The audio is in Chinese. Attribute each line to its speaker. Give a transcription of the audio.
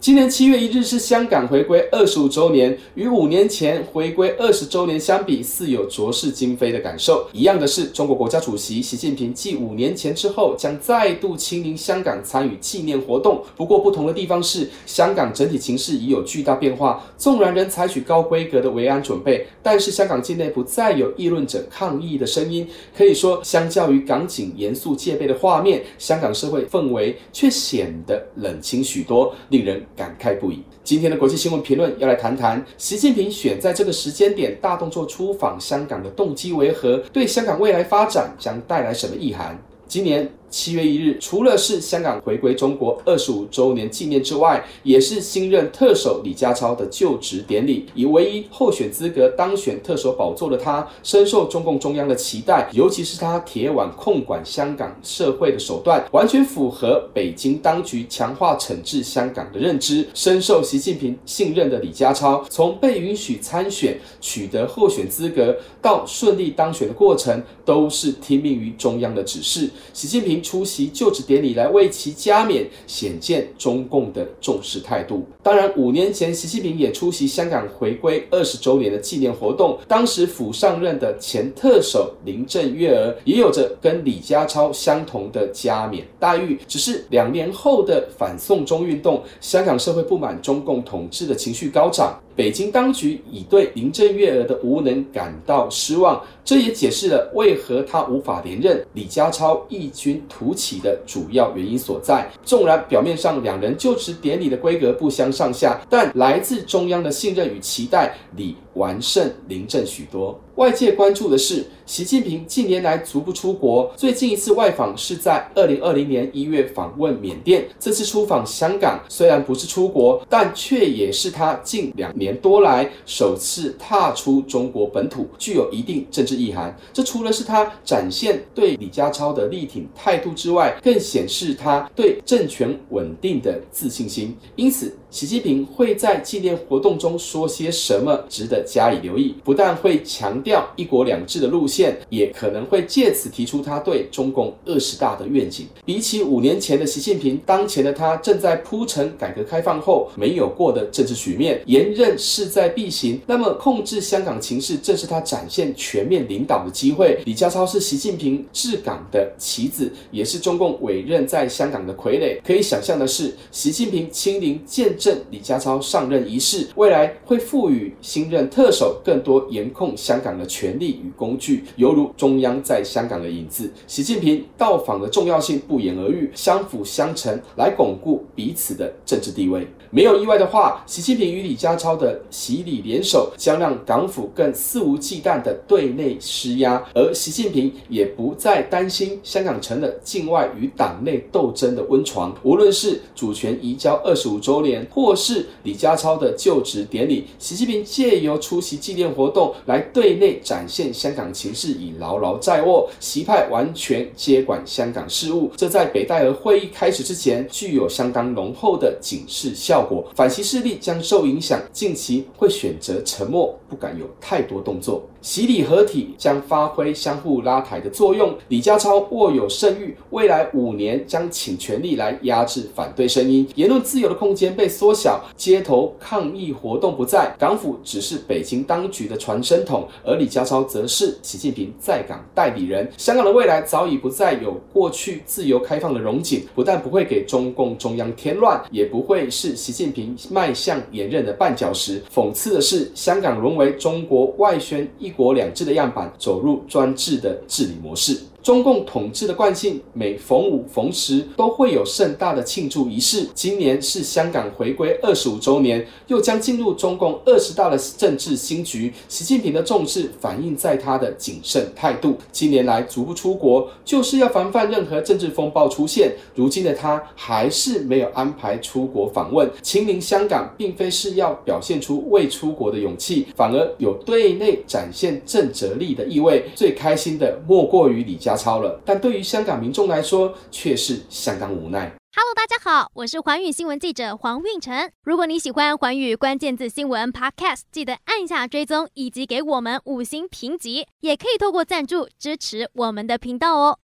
Speaker 1: 今年七月一日是香港回归二十五周年，与五年前回归二十周年相比，似有昨是今非的感受。一样的是，中国国家主席习近平继五年前之后，将再度亲临香港参与纪念活动。不过，不同的地方是，香港整体情势已有巨大变化。纵然仍采取高规格的维安准备，但是香港境内不再有议论者抗议的声音。可以说，相较于港警严肃戒备的画面，香港社会氛围却显得冷清许多，令人。感慨不已。今天的国际新闻评论要来谈谈，习近平选在这个时间点大动作出访香港的动机为何？对香港未来发展将带来什么意涵？今年。七月一日，除了是香港回归中国二十五周年纪念之外，也是新任特首李家超的就职典礼。以唯一候选资格当选特首宝座的他，深受中共中央的期待，尤其是他铁腕控管香港社会的手段，完全符合北京当局强化惩治香港的认知。深受习近平信任的李家超，从被允许参选、取得候选资格到顺利当选的过程，都是听命于中央的指示。习近平。出席就职典礼来为其加冕，显见中共的重视态度。当然，五年前习近平也出席香港回归二十周年的纪念活动，当时甫上任的前特首林郑月娥也有着跟李家超相同的加冕待遇。只是两年后的反送中运动，香港社会不满中共统治的情绪高涨。北京当局已对林郑月娥的无能感到失望，这也解释了为何他无法连任，李家超异军突起的主要原因所在。纵然表面上两人就职典礼的规格不相上下，但来自中央的信任与期待，李完胜林郑许多。外界关注的是，习近平近年来足不出国，最近一次外访是在二零二零年一月访问缅甸。这次出访香港，虽然不是出国，但却也是他近两年多来首次踏出中国本土，具有一定政治意涵。这除了是他展现对李家超的力挺态度之外，更显示他对政权稳定的自信心。因此，习近平会在纪念活动中说些什么，值得加以留意。不但会强调。一国两制的路线，也可能会借此提出他对中共二十大的愿景。比起五年前的习近平，当前的他正在铺陈改革开放后没有过的政治局面，连任势在必行。那么，控制香港情势正是他展现全面领导的机会。李家超是习近平治港的棋子，也是中共委任在香港的傀儡。可以想象的是，习近平亲临见证李家超上任仪式，未来会赋予新任特首更多严控香港的权力与工具，犹如中央在香港的影子。习近平到访的重要性不言而喻，相辅相成，来巩固彼此的政治地位。没有意外的话，习近平与李家超的习李联手，将让港府更肆无忌惮的对内施压，而习近平也不再担心香港成了境外与党内斗争的温床。无论是主权移交二十五周年，或是李家超的就职典礼，习近平借由出席纪念活动来对内。展现香港情势已牢牢在握，习派完全接管香港事务，这在北戴河会议开始之前具有相当浓厚的警示效果。反习势力将受影响，近期会选择沉默，不敢有太多动作。习李合体将发挥相互拉抬的作用。李家超握有胜誉，未来五年将倾全力来压制反对声音，言论自由的空间被缩小，街头抗议活动不再，港府只是北京当局的传声筒，而李家超则是习近平在港代理人。香港的未来早已不再有过去自由开放的荣景，不但不会给中共中央添乱，也不会是习近平迈向连任的绊脚石。讽刺的是，香港沦为中国外宣一。一国两制的样板走入专制的治理模式。中共统治的惯性，每逢五逢十都会有盛大的庆祝仪式。今年是香港回归二十五周年，又将进入中共二十大的政治新局。习近平的重视反映在他的谨慎态度。近年来足不出国，就是要防范任何政治风暴出现。如今的他还是没有安排出国访问。亲临香港，并非是要表现出未出国的勇气，反而有对内展现震慑力的意味。最开心的莫过于李家超了，但对于香港民众来说，却是相当无奈。
Speaker 2: Hello，大家好，我是寰宇新闻记者黄运成。如果你喜欢寰宇关键字新闻 Podcast，记得按下追踪以及给我们五星评级，也可以透过赞助支持我们的频道哦。